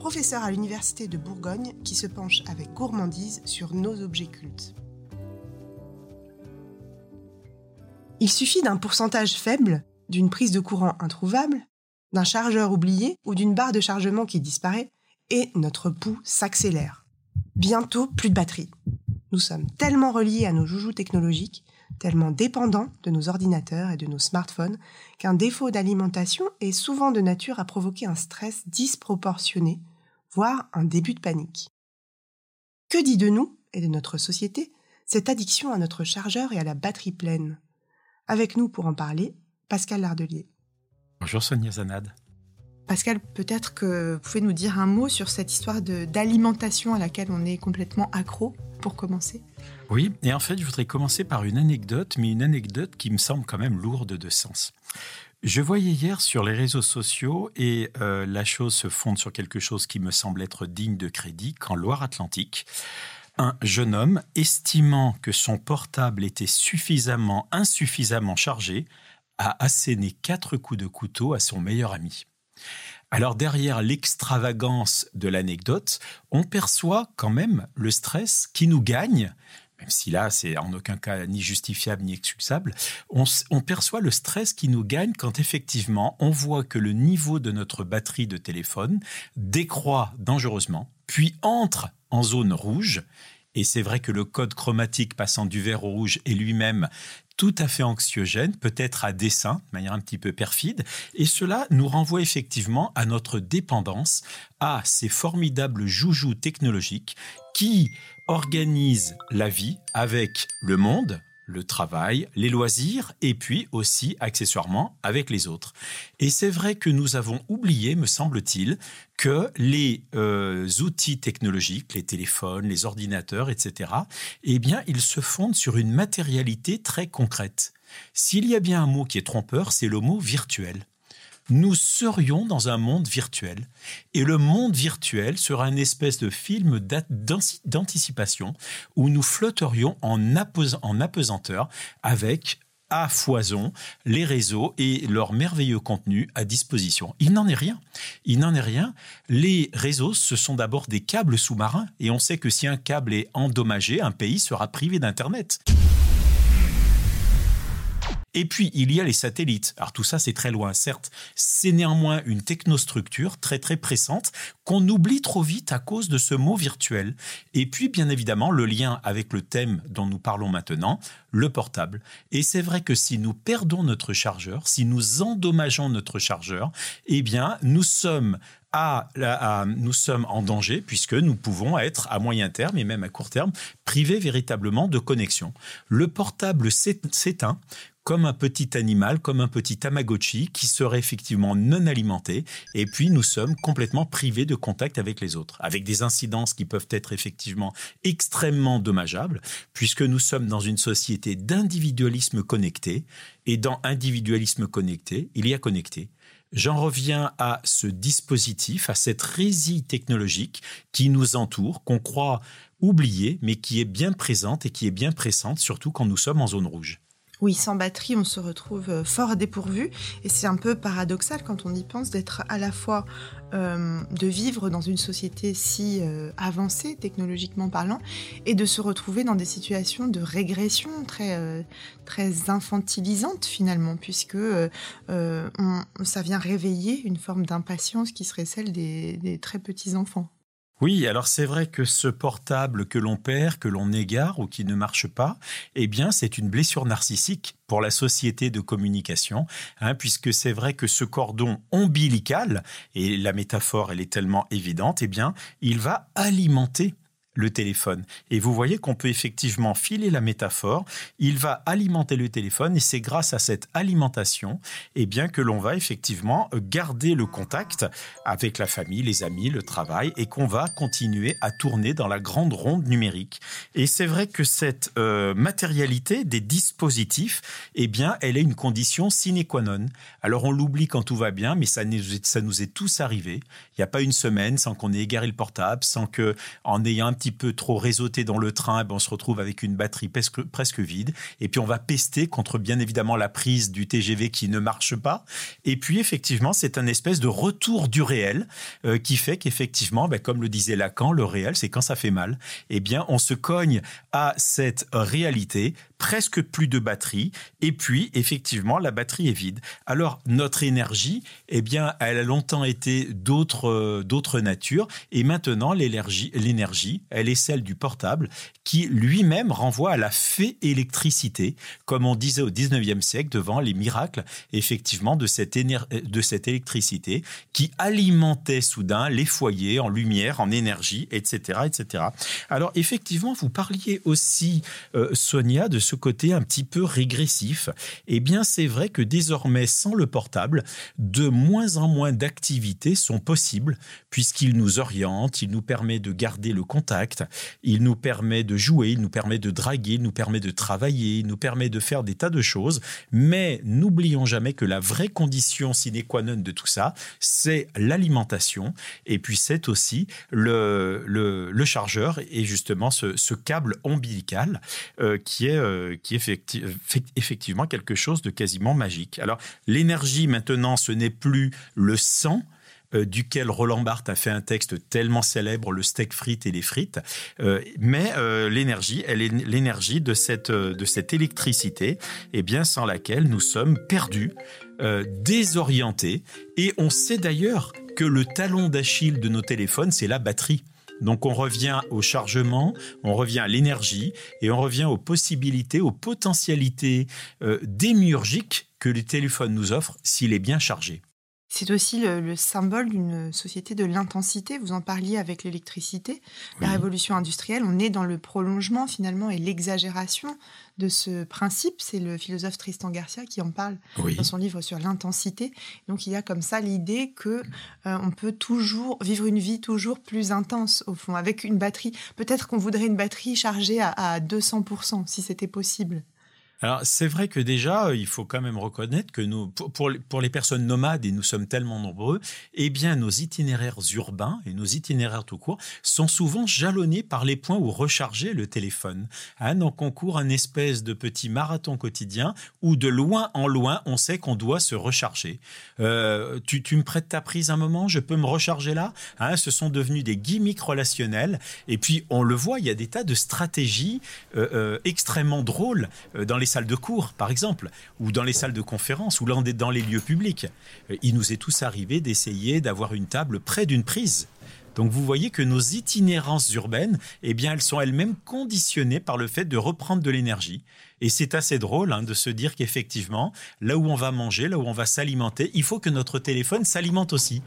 professeur à l'Université de Bourgogne, qui se penche avec gourmandise sur nos objets cultes. Il suffit d'un pourcentage faible, d'une prise de courant introuvable, d'un chargeur oublié ou d'une barre de chargement qui disparaît, et notre pouls s'accélère. Bientôt plus de batterie. Nous sommes tellement reliés à nos joujoux technologiques, tellement dépendants de nos ordinateurs et de nos smartphones, qu'un défaut d'alimentation est souvent de nature à provoquer un stress disproportionné, voire un début de panique. Que dit de nous et de notre société cette addiction à notre chargeur et à la batterie pleine? Avec nous pour en parler, Pascal Lardelier. Bonjour Sonia Zanad. Pascal, peut-être que vous pouvez nous dire un mot sur cette histoire d'alimentation à laquelle on est complètement accro pour commencer? Oui, et en fait, je voudrais commencer par une anecdote, mais une anecdote qui me semble quand même lourde de sens. Je voyais hier sur les réseaux sociaux, et euh, la chose se fonde sur quelque chose qui me semble être digne de crédit, qu'en Loire-Atlantique, un jeune homme, estimant que son portable était suffisamment, insuffisamment chargé, a asséné quatre coups de couteau à son meilleur ami. Alors derrière l'extravagance de l'anecdote, on perçoit quand même le stress qui nous gagne, même si là c'est en aucun cas ni justifiable ni excusable, on, perçoit le stress qui nous gagne quand effectivement on voit que le niveau de notre batterie de téléphone décroît dangereusement, puis entre en zone rouge. Et c'est vrai que le code chromatique passant du vert au rouge est lui-même tout à fait anxiogène, peut-être à dessein, de manière un petit peu perfide, et cela nous renvoie effectivement à notre dépendance à ces formidables joujoux technologiques qui organisent la vie avec le monde, le travail, les loisirs et puis aussi accessoirement avec les autres. Et c'est vrai que nous avons oublié, me semble-t-il, que les euh, outils technologiques, les téléphones, les ordinateurs, etc., eh bien, ils se fondent sur une matérialité très concrète. S'il y a bien un mot qui est trompeur, c'est le mot virtuel nous serions dans un monde virtuel. Et le monde virtuel sera une espèce de film d'anticipation où nous flotterions en, apesanteur avec à foison les réseaux et leur merveilleux contenu à disposition. Il n'en est rien. Il n'en est rien. Les réseaux, ce sont d'abord des câbles sous-marins et on sait que si un câble est endommagé, un pays sera privé d'Internet. Et puis, il y a les satellites. Alors tout ça, c'est très loin, certes. C'est néanmoins une technostructure très très pressante qu'on oublie trop vite à cause de ce mot virtuel. Et puis, bien évidemment, le lien avec le thème dont nous parlons maintenant, le portable. Et c'est vrai que si nous perdons notre chargeur, si nous endommageons notre chargeur, eh bien, nous sommes à, nous sommes en danger puisque nous pouvons être à moyen terme et même à court terme privés véritablement de connexion. Le portable s'éteint comme un petit animal, comme un petit Tamagotchi qui serait effectivement non alimenté. Et puis nous sommes complètement privés de contact avec les autres, avec des incidences qui peuvent être effectivement extrêmement dommageables, puisque nous sommes dans une société d'individualisme connecté. Et dans individualisme connecté, il y a connecté. J'en reviens à ce dispositif, à cette résille technologique qui nous entoure, qu'on croit oublier, mais qui est bien présente et qui est bien pressante, surtout quand nous sommes en zone rouge. Oui, sans batterie, on se retrouve euh, fort dépourvu. Et c'est un peu paradoxal quand on y pense d'être à la fois euh, de vivre dans une société si euh, avancée technologiquement parlant et de se retrouver dans des situations de régression très, très infantilisantes finalement, puisque ça vient réveiller une forme d'impatience qui serait celle des très petits enfants. Oui, alors c'est vrai que ce portable que l'on perd, que l'on égare ou qui ne marche pas, eh bien c'est une blessure narcissique pour la société de communication, hein, puisque c'est vrai que ce cordon ombilical, et la métaphore elle est tellement évidente, eh bien il va alimenter le téléphone. Et vous voyez qu'on peut effectivement filer la métaphore, il va alimenter le téléphone et c'est grâce à cette alimentation eh bien, que l'on va effectivement garder le contact avec la famille, les amis, le travail et qu'on va continuer à tourner dans la grande ronde numérique. Et c'est vrai que cette euh, matérialité des dispositifs, eh bien, elle est une condition sine qua non. Alors on l'oublie quand tout va bien, mais ça nous est, ça nous est tous arrivé. Il n'y a pas une semaine sans qu'on ait égaré le portable, sans que, en ayant un petit peu trop réseauté dans le train, ben, on se retrouve avec une batterie presque, presque vide. Et puis on va pester contre bien évidemment la prise du TGV qui ne marche pas. Et puis effectivement, c'est un espèce de retour du réel euh, qui fait qu'effectivement, ben, comme le disait Lacan, le réel, c'est quand ça fait mal. Eh bien, on se cogne à cette réalité presque plus de batterie, et puis effectivement la batterie est vide. Alors notre énergie, eh bien, elle a longtemps été d'autres euh, natures, et maintenant l'énergie, elle est celle du portable, qui lui-même renvoie à la fée électricité, comme on disait au 19e siècle devant les miracles, effectivement, de cette, de cette électricité qui alimentait soudain les foyers en lumière, en énergie, etc., etc. Alors effectivement, vous parliez aussi, euh, Sonia, de ce côté un petit peu régressif, eh bien c'est vrai que désormais sans le portable, de moins en moins d'activités sont possibles puisqu'il nous oriente, il nous permet de garder le il nous permet de jouer, il nous permet de draguer, il nous permet de travailler, il nous permet de faire des tas de choses, mais n'oublions jamais que la vraie condition sine qua non de tout ça, c'est l'alimentation. Et puis c'est aussi le, le, chargeur et justement ce, ce câble ombilical euh, qui est euh, qui effectivement quelque chose de quasiment magique. Alors l'énergie maintenant, ce n'est plus le sang, euh, duquel Roland Barthes a fait un texte tellement célèbre, le steak frites et les frites. Euh, mais euh, l'énergie, elle est l'énergie de cette, de cette électricité, eh bien sans laquelle nous sommes perdus, désorientés. Et on sait d'ailleurs que le talon d'Achille de nos téléphones, c'est la batterie. Donc on revient au chargement, on revient à l'énergie et on revient aux possibilités, aux potentialités démiurgiques que les téléphones nous offrent s'il est bien chargé. C'est aussi le, symbole d'une société de l'intensité. Vous en parliez avec l'électricité, la révolution industrielle. On est dans le prolongement finalement et l'exagération de ce principe. C'est le philosophe Tristan Garcia qui en parle dans son livre sur l'intensité. Donc il y a comme ça l'idée que euh, on peut toujours vivre une vie toujours plus intense au fond, avec une batterie. Peut-être qu'on voudrait une batterie chargée à, à 200% si c'était possible. Alors c'est vrai que déjà, euh, il faut quand même reconnaître que nous, pour, pour les personnes nomades, et nous sommes tellement nombreux, eh bien nos itinéraires urbains et nos itinéraires tout court sont souvent jalonnés par les points où recharger le téléphone. Hein, donc on court un espèce de petit marathon quotidien où de loin en loin, on sait qu'on doit se recharger. Euh, tu, tu, me prêtes ta prise un moment, je peux me recharger là? Hein, Ce sont devenus des gimmicks relationnels. Et puis on le voit, il y a des tas de stratégies euh, extrêmement drôles dans les salles de cours, par exemple, ou dans les salles de conférence, ou dans les lieux publics. Euh, il nous est tous arrivé d'essayer d'avoir une table près d'une prise. Donc vous voyez que nos itinérances urbaines, eh bien, elles sont elles-mêmes conditionnées par le fait de reprendre de l'énergie. Et c'est assez drôle hein, de se dire qu'effectivement, là où on va manger, là où on va s'alimenter, il faut que notre téléphone s'alimente aussi.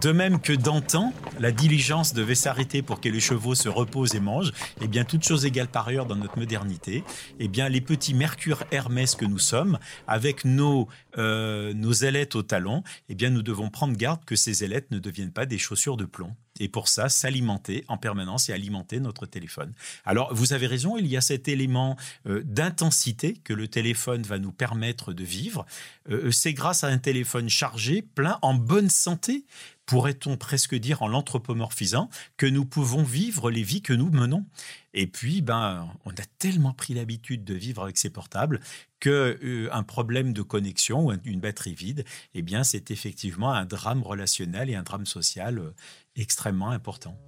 De même que d'antan, la diligence devait s'arrêter pour que les chevaux se reposent et mangent, eh bien, toute chose égale par ailleurs dans notre modernité, eh bien, les petits Mercure Hermès que nous sommes, avec nos, euh, nos ailettes au talon, eh bien, nous devons prendre garde que ces ailettes ne deviennent pas des chaussures de plomb. Et pour ça, s'alimenter en permanence et alimenter notre téléphone. Alors, vous avez raison, il y a cet élément euh, d'intensité que le téléphone va nous permettre de vivre. Euh, c'est grâce à un téléphone chargé, plein, en bonne santé, pourrait-on presque dire en l'anthropomorphisant, que nous pouvons vivre les vies que nous menons. Et puis, ben, on a tellement pris l'habitude de vivre avec ces portables que euh, un problème de connexion ou une batterie vide, eh bien, c'est effectivement un drame relationnel et un drame social euh, extrêmement important.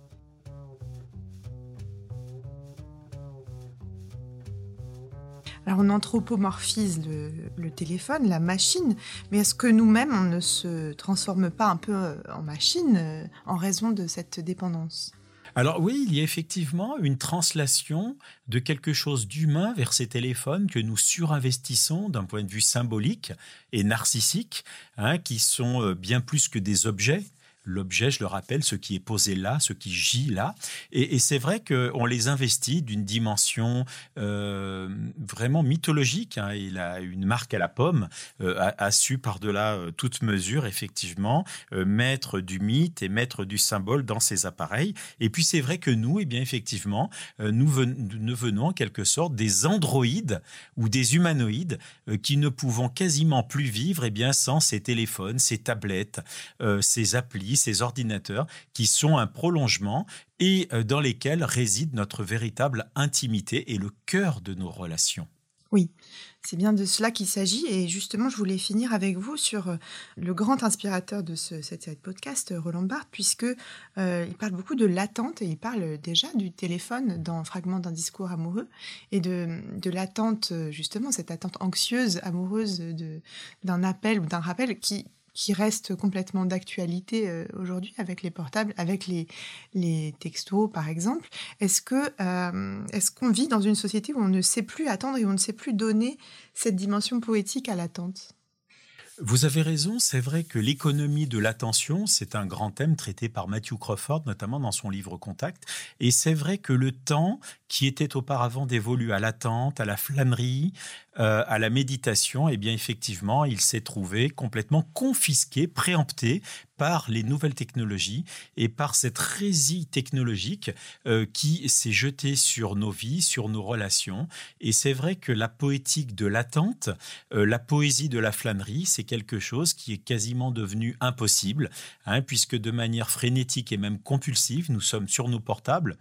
Alors on anthropomorphise le, téléphone, la machine, mais est-ce que nous-mêmes, on ne se transforme pas un peu euh, en machine euh, en raison de cette dépendance? Alors oui, il y a effectivement une translation de quelque chose d'humain vers ces téléphones que nous surinvestissons d'un point de vue symbolique et narcissique, hein, qui sont euh, bien plus que des objets. L'objet, je le rappelle, ce qui est posé là, ce qui gît là. Et, c'est vrai qu'on les investit d'une dimension euh, vraiment mythologique. Hein. Il a une marque à la pomme, euh, a, su par-delà euh, toute mesure, effectivement, mettre du mythe et mettre du symbole dans ces appareils. Et puis c'est vrai que nous, eh bien effectivement, nous, nous venons en quelque sorte des androïdes ou des humanoïdes qui ne pouvons quasiment plus vivre eh bien, sans ces téléphones, ces tablettes, ces applis ces ordinateurs qui sont un prolongement et euh, dans lesquels réside notre véritable intimité et le cœur de nos relations. Oui, c'est bien de cela qu'il s'agit. Et justement, je voulais finir avec vous sur euh, le grand inspirateur de ce, cette série de podcast, Roland Barthes, puisque euh, il parle beaucoup de l'attente et il parle déjà du téléphone dans Fragment d'un discours amoureux et de, de l'attente, justement, cette attente anxieuse, amoureuse d'un appel ou d'un rappel qui qui reste complètement d'actualité euh, aujourd'hui avec les portables, avec les, textos par exemple. Est-ce euh, est-ce qu'on vit dans une société où on ne sait plus attendre et on ne sait plus donner cette dimension poétique à l'attente? Vous avez raison, c'est vrai que l'économie de l'attention, c'est un grand thème traité par Matthew Crawford, notamment dans son livre Contact. Et c'est vrai que le temps qui était auparavant dévolu à l'attente, à la flânerie, euh, à la méditation, eh bien effectivement, il s'est trouvé complètement confisqué, préempté par les nouvelles technologies et par cette résille technologique euh, qui s'est jetée sur nos vies, sur nos relations. Et c'est vrai que la poétique de l'attente, euh, la poésie de la flânerie, c'est quelque chose qui est quasiment devenu impossible, hein, puisque de manière frénétique et même compulsive, nous sommes sur nos portables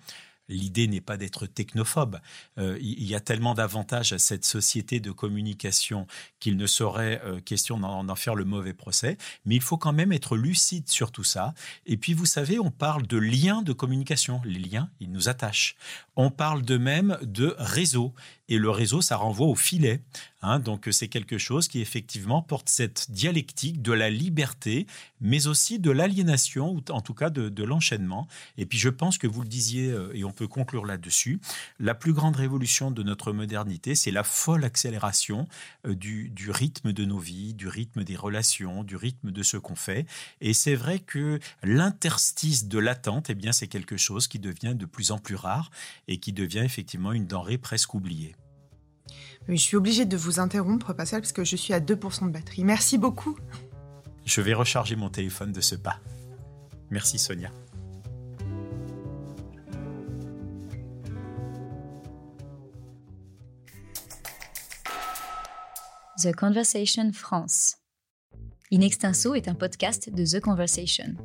l'idée n'est pas d'être technophobe. Euh, il y a tellement d'avantages à cette société de communication qu'il ne serait euh, question d'en faire le mauvais procès. Mais il faut quand même être lucide sur tout ça. Et puis, vous savez, on parle de liens de communication. Les liens, ils nous attachent. On parle de même de réseau. Et le réseau, ça renvoie au filet. Hein. donc c'est quelque chose qui effectivement porte cette dialectique de la liberté, mais aussi de l'aliénation, ou en tout cas de, l'enchaînement. Et puis je pense que vous le disiez, euh, et on peut conclure là-dessus, la plus grande révolution de notre modernité, c'est la folle accélération euh, du, du rythme de nos vies, du rythme des relations, du rythme de ce qu'on fait. Et c'est vrai que l'interstice de l'attente, eh bien c'est quelque chose qui devient de plus en plus rare et qui devient effectivement une denrée presque oubliée. Je suis obligée de vous interrompre, Pascal, parce que je suis à 2% de batterie. Merci beaucoup. Je vais recharger mon téléphone de ce pas. Merci Sonia. The Conversation France. In Extenso est un podcast de The Conversation.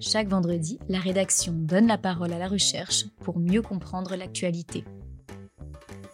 Chaque vendredi, la rédaction donne la parole à la recherche pour mieux comprendre l'actualité.